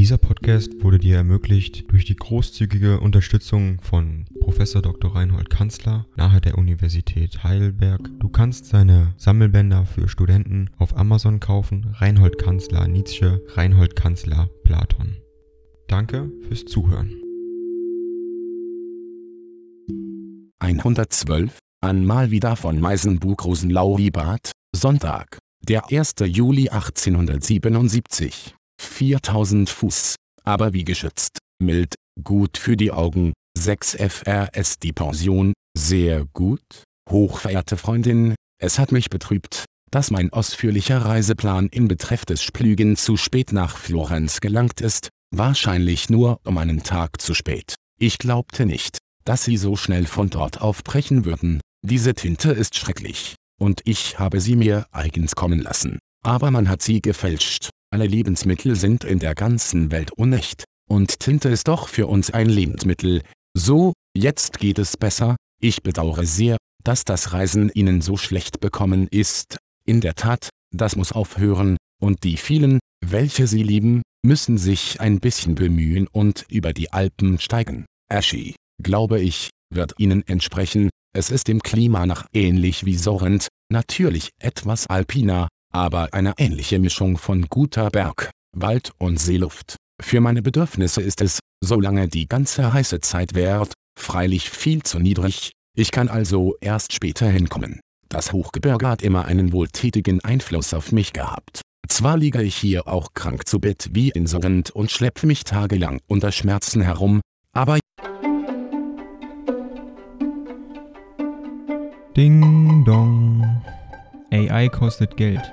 Dieser Podcast wurde dir ermöglicht durch die großzügige Unterstützung von Prof. Dr. Reinhold Kanzler nahe der Universität Heidelberg. Du kannst seine Sammelbänder für Studenten auf Amazon kaufen. Reinhold Kanzler Nietzsche, Reinhold Kanzler Platon. Danke fürs Zuhören. 112 an mal wieder von Meisenbug Rosenlauribat, Sonntag, der 1. Juli 1877. 4000 Fuß, aber wie geschützt, mild, gut für die Augen, 6 FRS die Pension, sehr gut, hochverehrte Freundin, es hat mich betrübt, dass mein ausführlicher Reiseplan in Betreff des Splügen zu spät nach Florenz gelangt ist, wahrscheinlich nur um einen Tag zu spät. Ich glaubte nicht, dass sie so schnell von dort aufbrechen würden, diese Tinte ist schrecklich, und ich habe sie mir eigens kommen lassen, aber man hat sie gefälscht. Alle Lebensmittel sind in der ganzen Welt unecht, und Tinte ist doch für uns ein Lebensmittel. So, jetzt geht es besser, ich bedauere sehr, dass das Reisen Ihnen so schlecht bekommen ist. In der Tat, das muss aufhören, und die vielen, welche Sie lieben, müssen sich ein bisschen bemühen und über die Alpen steigen. Aschi, glaube ich, wird Ihnen entsprechen, es ist im Klima nach ähnlich wie Sorrent, natürlich etwas alpiner, aber eine ähnliche Mischung von guter Berg, Wald und Seeluft. Für meine Bedürfnisse ist es, solange die ganze heiße Zeit währt, freilich viel zu niedrig, ich kann also erst später hinkommen. Das Hochgebirge hat immer einen wohltätigen Einfluss auf mich gehabt. Zwar liege ich hier auch krank zu Bett wie insolent und schleppe mich tagelang unter Schmerzen herum, aber Ding dong. AI kostet Geld.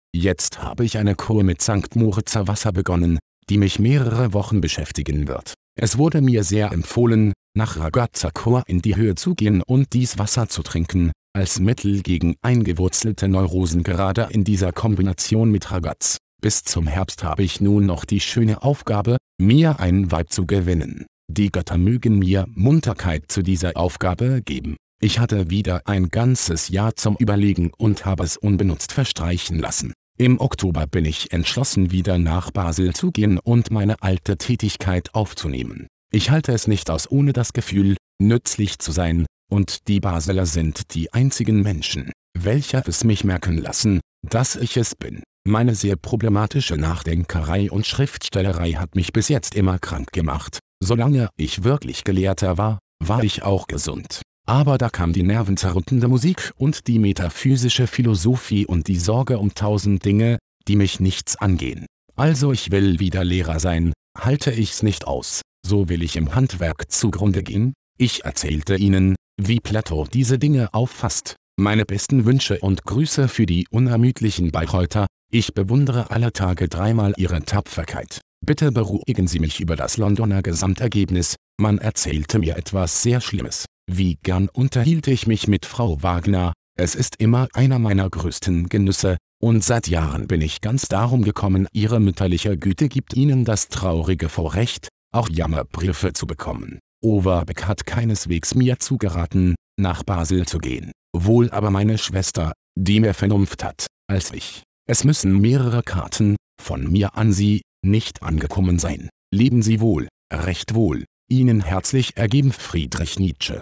Jetzt habe ich eine Kur mit St. Moritzer Wasser begonnen, die mich mehrere Wochen beschäftigen wird. Es wurde mir sehr empfohlen, nach Ragazza Kur in die Höhe zu gehen und dies Wasser zu trinken, als Mittel gegen eingewurzelte Neurosen gerade in dieser Kombination mit Ragaz. Bis zum Herbst habe ich nun noch die schöne Aufgabe, mir ein Weib zu gewinnen. Die Götter mögen mir Munterkeit zu dieser Aufgabe geben. Ich hatte wieder ein ganzes Jahr zum Überlegen und habe es unbenutzt verstreichen lassen. Im Oktober bin ich entschlossen wieder nach Basel zu gehen und meine alte Tätigkeit aufzunehmen. Ich halte es nicht aus ohne das Gefühl, nützlich zu sein, und die Basler sind die einzigen Menschen, welche es mich merken lassen, dass ich es bin. Meine sehr problematische Nachdenkerei und Schriftstellerei hat mich bis jetzt immer krank gemacht. Solange ich wirklich Gelehrter war, war ich auch gesund. Aber da kam die nervenzerrüttende Musik und die metaphysische Philosophie und die Sorge um tausend Dinge, die mich nichts angehen. Also ich will wieder Lehrer sein, halte ich's nicht aus, so will ich im Handwerk zugrunde gehen. Ich erzählte Ihnen, wie Plato diese Dinge auffasst. Meine besten Wünsche und Grüße für die unermüdlichen Bayreuther, ich bewundere alle Tage dreimal Ihre Tapferkeit. Bitte beruhigen Sie mich über das Londoner Gesamtergebnis, man erzählte mir etwas sehr Schlimmes. Wie gern unterhielt ich mich mit Frau Wagner, es ist immer einer meiner größten Genüsse, und seit Jahren bin ich ganz darum gekommen, ihre mütterliche Güte gibt ihnen das traurige Vorrecht, auch Jammerbriefe zu bekommen. Overbeck hat keineswegs mir zugeraten, nach Basel zu gehen, wohl aber meine Schwester, die mehr Vernunft hat, als ich. Es müssen mehrere Karten, von mir an Sie, nicht angekommen sein. Leben Sie wohl, recht wohl. Ihnen herzlich ergeben Friedrich Nietzsche.